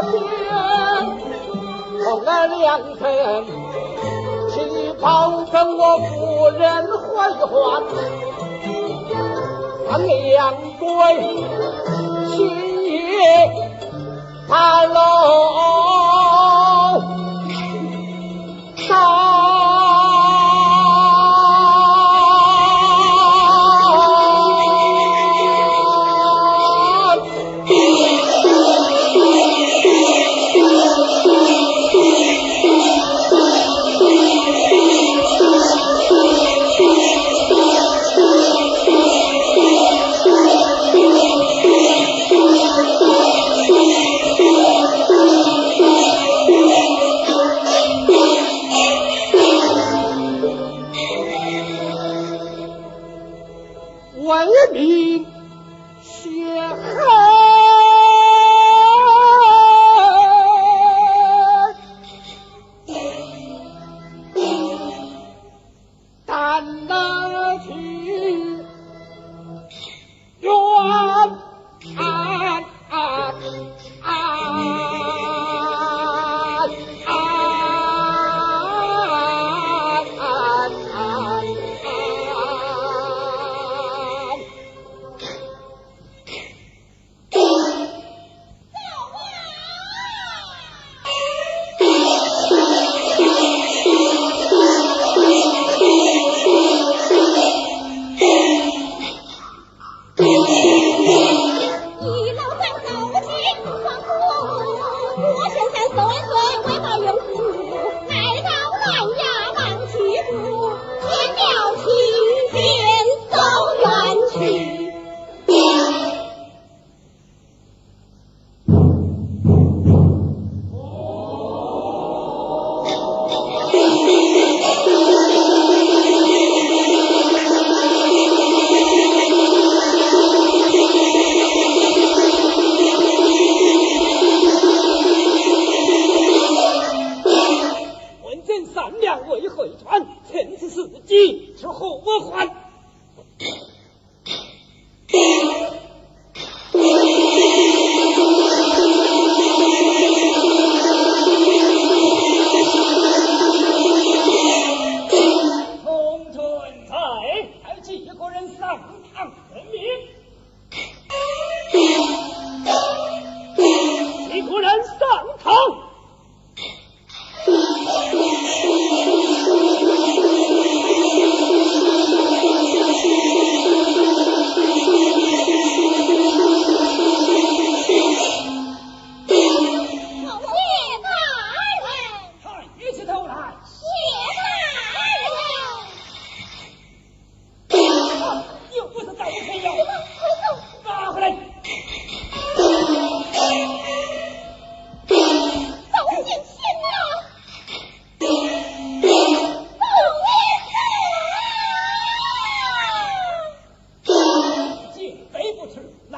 我可骗，同儿良辰，去保证我夫人回还，俺两归，今夜他喽。血汗。一旦那啊啊。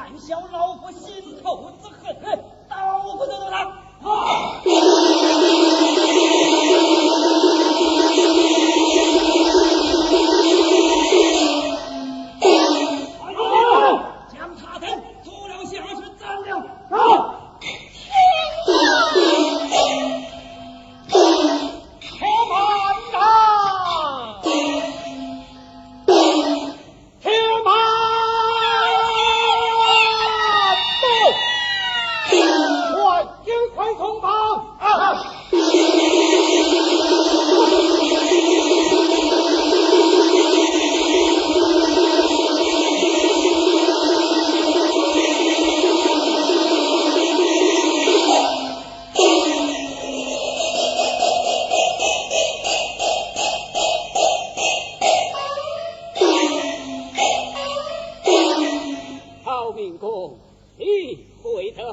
看小老夫心头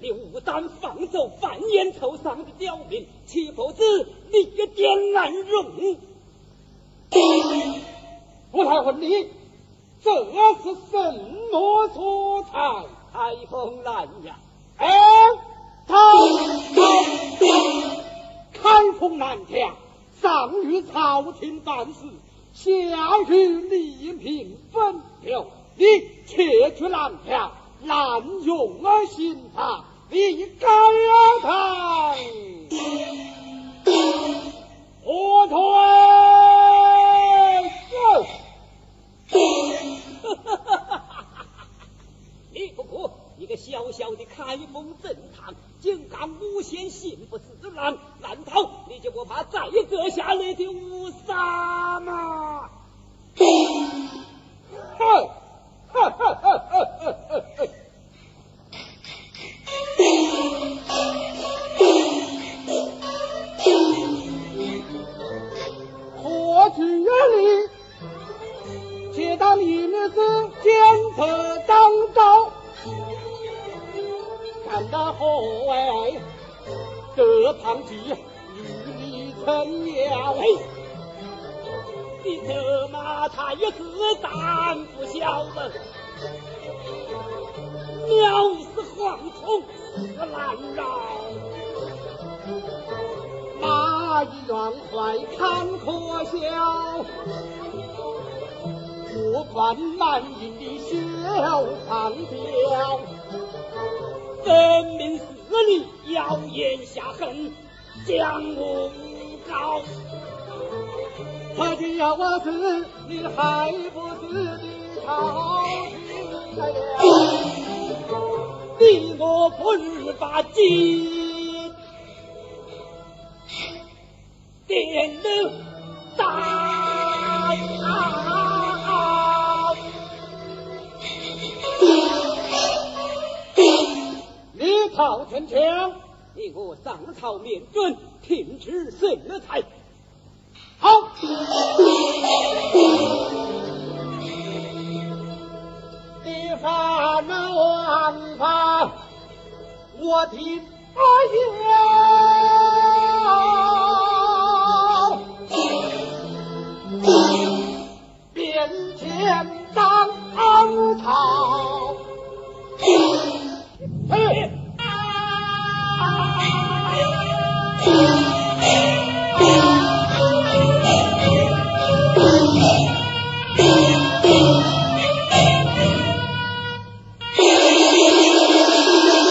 公，你无胆放走范烟头上的刁民，岂不知你点难容？不太问你，这是什么错才？台风来呀！哎，开封南条，上与朝廷办事，下与吏民分票。你窃取南条，滥用了刑法，你该啊！我退！你不过一个小小的开封镇堂，竟敢诬陷刑部侍郎，难道你就不怕再割下来的乌纱且当你子监测当朝，看那后位这堂计与你成了。你这马太子胆不小了，藐视蝗虫是难饶。马一员怀看可笑，我管南营的小长雕，分明是你谣言下狠，将我告。他就要我死，你还不死的朝廷来了，你我不日把金点了大你曹天强，你我上朝面准，停止审了才。好，你发那王法，我听阿爷，